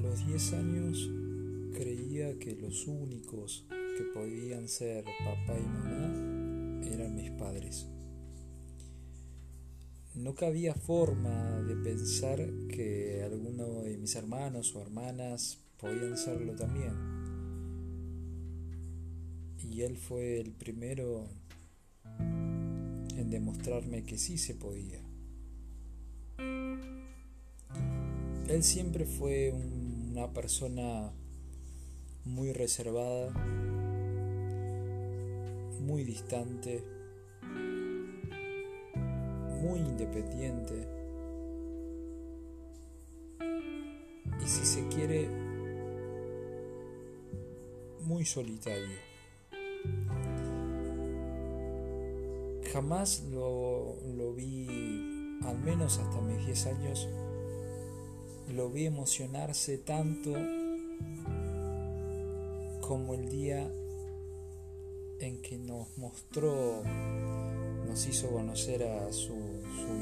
10 años creía que los únicos que podían ser papá y mamá eran mis padres. No cabía forma de pensar que alguno de mis hermanos o hermanas podían serlo también. Y él fue el primero en demostrarme que sí se podía. Él siempre fue una persona muy reservada, muy distante, muy independiente y si se quiere muy solitario. Jamás lo, lo vi, al menos hasta mis 10 años, lo vi emocionarse tanto como el día en que nos mostró, nos hizo conocer a su,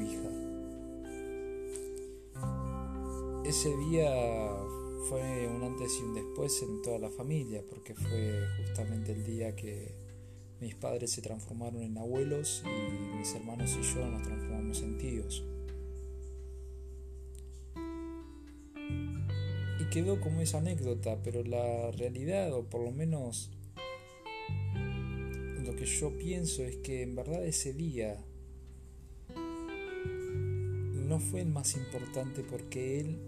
hija. Ese día fue un antes y un después en toda la familia, porque fue justamente el día que mis padres se transformaron en abuelos y mis hermanos y yo nos transformamos en tíos. Quedó como esa anécdota, pero la realidad, o por lo menos lo que yo pienso es que en verdad ese día no fue el más importante porque él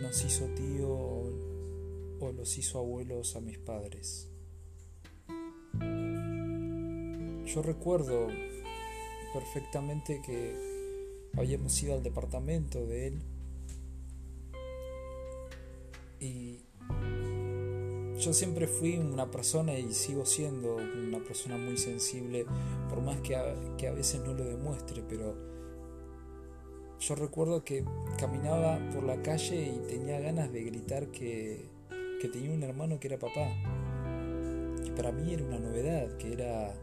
nos hizo tío o los hizo abuelos a mis padres. Yo recuerdo perfectamente que habíamos ido al departamento de él y yo siempre fui una persona y sigo siendo una persona muy sensible, por más que a, que a veces no lo demuestre, pero yo recuerdo que caminaba por la calle y tenía ganas de gritar que, que tenía un hermano que era papá. Que para mí era una novedad, que era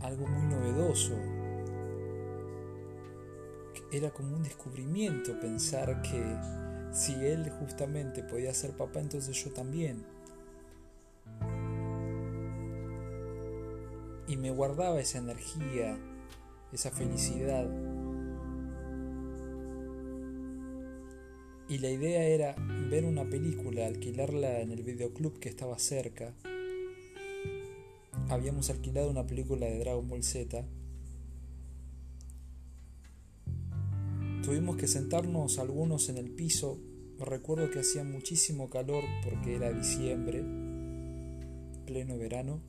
algo muy novedoso. Era como un descubrimiento pensar que si él justamente podía ser papá, entonces yo también. Y me guardaba esa energía, esa felicidad. Y la idea era ver una película, alquilarla en el videoclub que estaba cerca. Habíamos alquilado una película de Dragon Ball Z Tuvimos que sentarnos algunos en el piso. Recuerdo que hacía muchísimo calor porque era diciembre, pleno verano.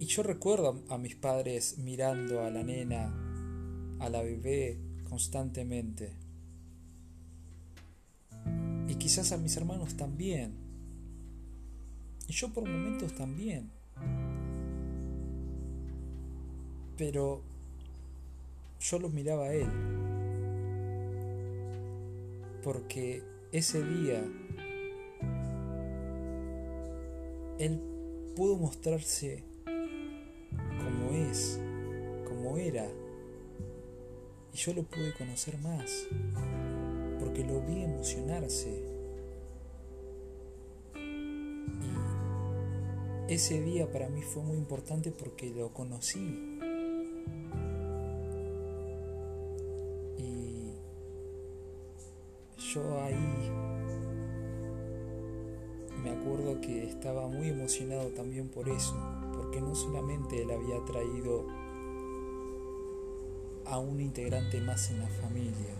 Y yo recuerdo a mis padres mirando a la nena, a la bebé constantemente. Y quizás a mis hermanos también. Y yo por momentos también. Pero yo lo miraba a él. Porque ese día él pudo mostrarse como es, como era. Y yo lo pude conocer más. Porque lo vi emocionarse. Y ese día para mí fue muy importante porque lo conocí. Yo ahí me acuerdo que estaba muy emocionado también por eso, porque no solamente él había traído a un integrante más en la familia,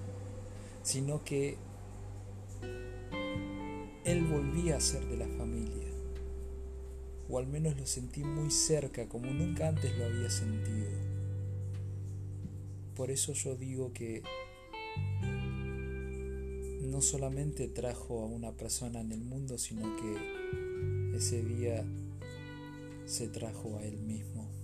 sino que él volvía a ser de la familia, o al menos lo sentí muy cerca, como nunca antes lo había sentido. Por eso yo digo que no solamente trajo a una persona en el mundo, sino que ese día se trajo a él mismo.